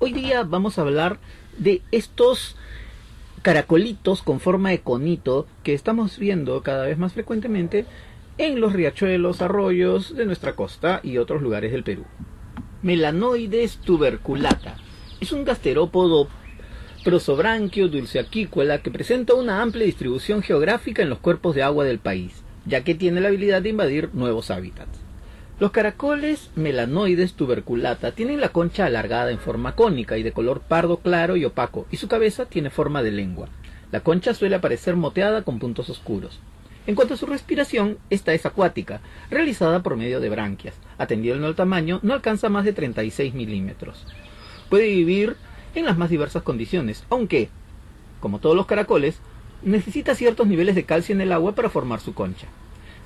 Hoy día vamos a hablar de estos caracolitos con forma de conito que estamos viendo cada vez más frecuentemente en los riachuelos, arroyos de nuestra costa y otros lugares del Perú. Melanoides tuberculata. Es un gasterópodo prosobranquio dulceaquícola que presenta una amplia distribución geográfica en los cuerpos de agua del país, ya que tiene la habilidad de invadir nuevos hábitats. Los caracoles melanoides tuberculata tienen la concha alargada en forma cónica y de color pardo claro y opaco, y su cabeza tiene forma de lengua. La concha suele aparecer moteada con puntos oscuros. En cuanto a su respiración, esta es acuática, realizada por medio de branquias. Atendiendo al tamaño, no alcanza más de 36 milímetros. Puede vivir en las más diversas condiciones, aunque, como todos los caracoles, necesita ciertos niveles de calcio en el agua para formar su concha.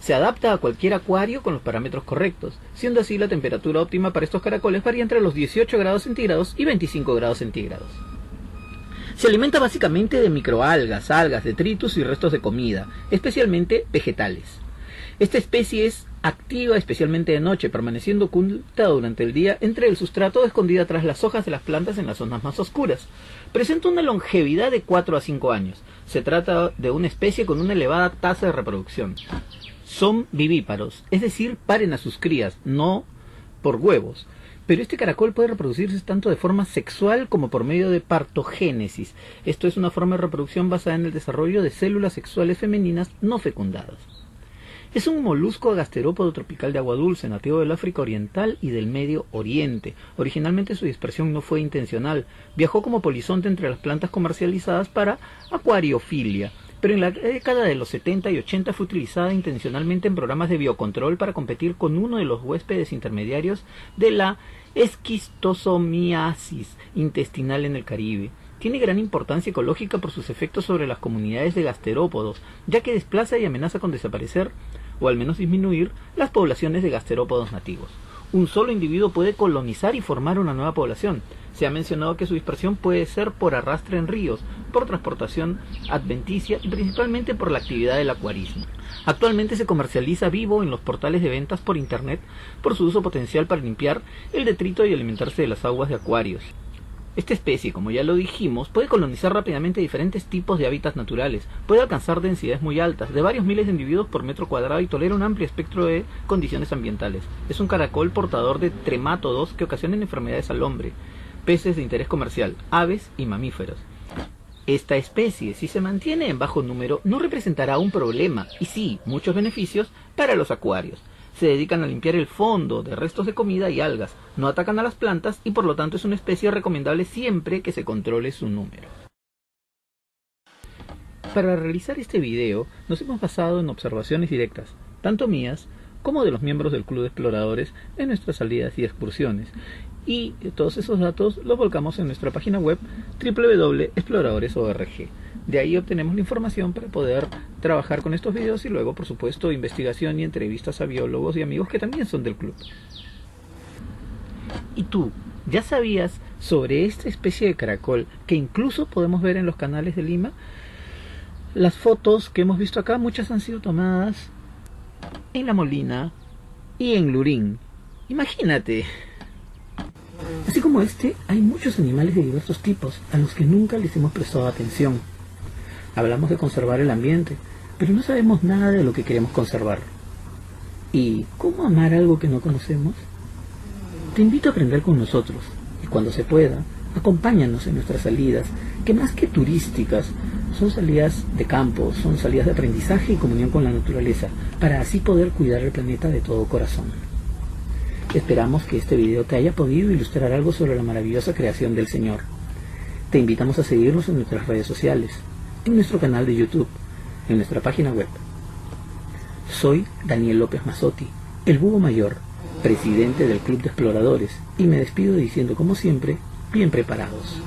Se adapta a cualquier acuario con los parámetros correctos, siendo así la temperatura óptima para estos caracoles varía entre los 18 grados centígrados y 25 grados centígrados. Se alimenta básicamente de microalgas, algas, detritus y restos de comida, especialmente vegetales. Esta especie es activa especialmente de noche, permaneciendo oculta durante el día entre el sustrato escondida tras las hojas de las plantas en las zonas más oscuras. Presenta una longevidad de 4 a 5 años. Se trata de una especie con una elevada tasa de reproducción son vivíparos, es decir, paren a sus crías, no por huevos. Pero este caracol puede reproducirse tanto de forma sexual como por medio de partogénesis. Esto es una forma de reproducción basada en el desarrollo de células sexuales femeninas no fecundadas. Es un molusco gasterópodo tropical de agua dulce, nativo del África Oriental y del Medio Oriente. Originalmente su dispersión no fue intencional. Viajó como polizonte entre las plantas comercializadas para acuariofilia pero en la década de los 70 y 80 fue utilizada intencionalmente en programas de biocontrol para competir con uno de los huéspedes intermediarios de la esquistosomiasis intestinal en el Caribe. Tiene gran importancia ecológica por sus efectos sobre las comunidades de gasterópodos, ya que desplaza y amenaza con desaparecer, o al menos disminuir, las poblaciones de gasterópodos nativos un solo individuo puede colonizar y formar una nueva población. Se ha mencionado que su dispersión puede ser por arrastre en ríos, por transportación adventicia y principalmente por la actividad del acuarismo. Actualmente se comercializa vivo en los portales de ventas por Internet por su uso potencial para limpiar el detrito y alimentarse de las aguas de acuarios. Esta especie, como ya lo dijimos, puede colonizar rápidamente diferentes tipos de hábitats naturales, puede alcanzar densidades muy altas, de varios miles de individuos por metro cuadrado y tolera un amplio espectro de condiciones ambientales. Es un caracol portador de tremátodos que ocasionan enfermedades al hombre, peces de interés comercial, aves y mamíferos. Esta especie, si se mantiene en bajo número, no representará un problema, y sí, muchos beneficios para los acuarios se dedican a limpiar el fondo de restos de comida y algas, no atacan a las plantas y por lo tanto es una especie recomendable siempre que se controle su número. Para realizar este video nos hemos basado en observaciones directas, tanto mías como de los miembros del Club de Exploradores en nuestras salidas y excursiones. Y todos esos datos los volcamos en nuestra página web www.exploradores.org. De ahí obtenemos la información para poder trabajar con estos videos y luego, por supuesto, investigación y entrevistas a biólogos y amigos que también son del club. ¿Y tú, ya sabías sobre esta especie de caracol que incluso podemos ver en los canales de Lima? Las fotos que hemos visto acá, muchas han sido tomadas en La Molina y en Lurín. Imagínate. Así como este, hay muchos animales de diversos tipos a los que nunca les hemos prestado atención. Hablamos de conservar el ambiente, pero no sabemos nada de lo que queremos conservar. ¿Y cómo amar algo que no conocemos? Te invito a aprender con nosotros y cuando se pueda, acompáñanos en nuestras salidas, que más que turísticas, son salidas de campo, son salidas de aprendizaje y comunión con la naturaleza, para así poder cuidar el planeta de todo corazón. Esperamos que este video te haya podido ilustrar algo sobre la maravillosa creación del Señor. Te invitamos a seguirnos en nuestras redes sociales, en nuestro canal de YouTube, en nuestra página web. Soy Daniel López Mazotti, el búho mayor, presidente del Club de Exploradores, y me despido diciendo como siempre, bien preparados.